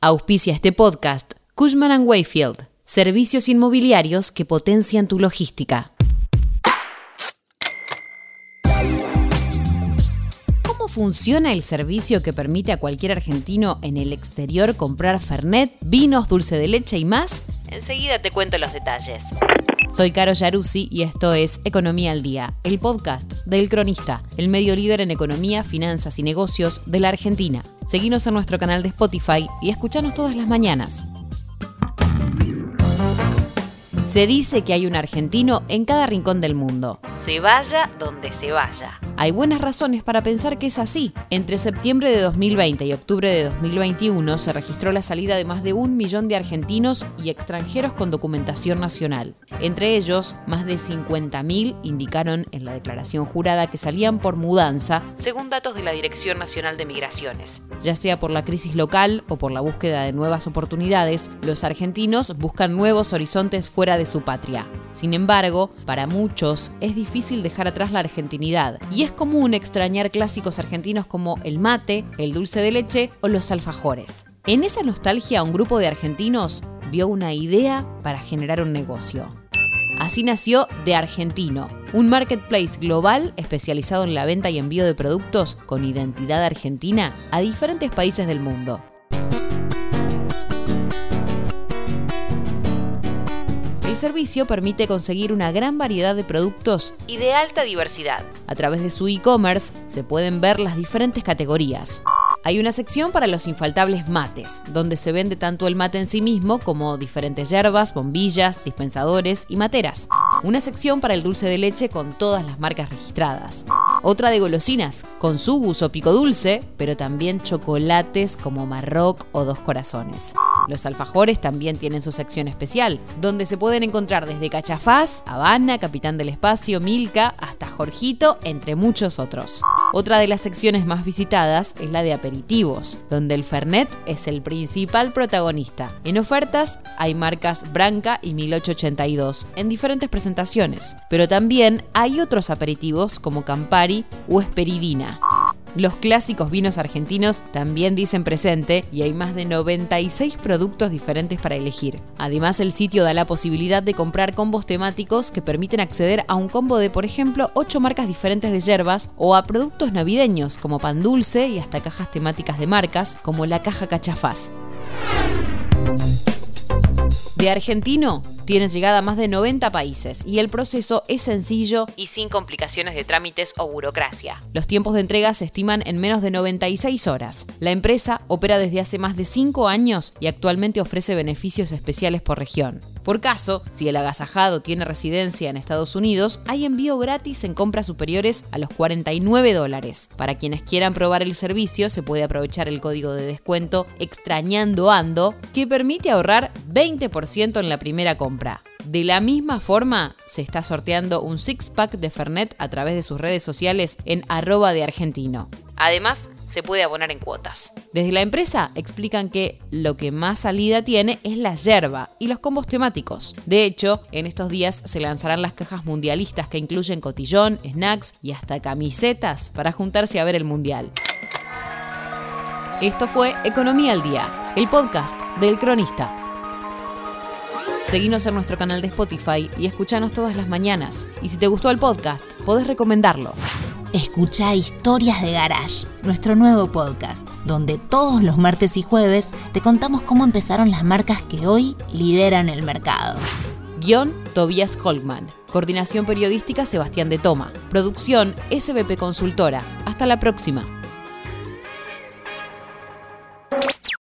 Auspicia este podcast Cushman ⁇ Wayfield, servicios inmobiliarios que potencian tu logística. ¿Cómo funciona el servicio que permite a cualquier argentino en el exterior comprar Fernet, vinos, dulce de leche y más? Enseguida te cuento los detalles. Soy Caro Yaruzzi y esto es Economía al Día, el podcast del Cronista, el medio líder en economía, finanzas y negocios de la Argentina. Seguinos en nuestro canal de Spotify y escuchanos todas las mañanas. Se dice que hay un argentino en cada rincón del mundo, se vaya donde se vaya. Hay buenas razones para pensar que es así. Entre septiembre de 2020 y octubre de 2021 se registró la salida de más de un millón de argentinos y extranjeros con documentación nacional. Entre ellos, más de 50.000 indicaron en la declaración jurada que salían por mudanza, según datos de la Dirección Nacional de Migraciones. Ya sea por la crisis local o por la búsqueda de nuevas oportunidades, los argentinos buscan nuevos horizontes fuera de su patria. Sin embargo, para muchos es difícil dejar atrás la argentinidad y es común extrañar clásicos argentinos como el mate, el dulce de leche o los alfajores. En esa nostalgia, un grupo de argentinos vio una idea para generar un negocio. Así nació De Argentino, un marketplace global especializado en la venta y envío de productos con identidad argentina a diferentes países del mundo. Servicio permite conseguir una gran variedad de productos y de alta diversidad. A través de su e-commerce se pueden ver las diferentes categorías. Hay una sección para los infaltables mates, donde se vende tanto el mate en sí mismo como diferentes hierbas, bombillas, dispensadores y materas. Una sección para el dulce de leche con todas las marcas registradas. Otra de golosinas, con su uso pico dulce, pero también chocolates como Marroc o Dos Corazones. Los alfajores también tienen su sección especial, donde se pueden encontrar desde Cachafaz, Habana, Capitán del Espacio, Milka, hasta Jorgito, entre muchos otros. Otra de las secciones más visitadas es la de aperitivos, donde el Fernet es el principal protagonista. En ofertas hay marcas Branca y 1882 en diferentes presentaciones, pero también hay otros aperitivos como Campari o Esperidina. Los clásicos vinos argentinos también dicen presente y hay más de 96 productos diferentes para elegir. Además, el sitio da la posibilidad de comprar combos temáticos que permiten acceder a un combo de, por ejemplo, 8 marcas diferentes de hierbas o a productos navideños como pan dulce y hasta cajas temáticas de marcas como la caja Cachafaz. De argentino tienes llegada a más de 90 países y el proceso es sencillo y sin complicaciones de trámites o burocracia. Los tiempos de entrega se estiman en menos de 96 horas. La empresa opera desde hace más de 5 años y actualmente ofrece beneficios especiales por región. Por caso, si el agasajado tiene residencia en Estados Unidos, hay envío gratis en compras superiores a los 49 dólares. Para quienes quieran probar el servicio, se puede aprovechar el código de descuento Extrañando Ando, que permite ahorrar 20% en la primera compra. De la misma forma, se está sorteando un six-pack de Fernet a través de sus redes sociales en arroba de argentino. Además, se puede abonar en cuotas. Desde la empresa explican que lo que más salida tiene es la yerba y los combos temáticos. De hecho, en estos días se lanzarán las cajas mundialistas que incluyen cotillón, snacks y hasta camisetas para juntarse a ver el mundial. Esto fue Economía al Día, el podcast del cronista. Seguinos en nuestro canal de Spotify y escuchanos todas las mañanas. Y si te gustó el podcast, podés recomendarlo. Escucha Historias de Garage, nuestro nuevo podcast, donde todos los martes y jueves te contamos cómo empezaron las marcas que hoy lideran el mercado. Guión Tobias Holtman. Coordinación periodística Sebastián de Toma. Producción SBP Consultora. Hasta la próxima.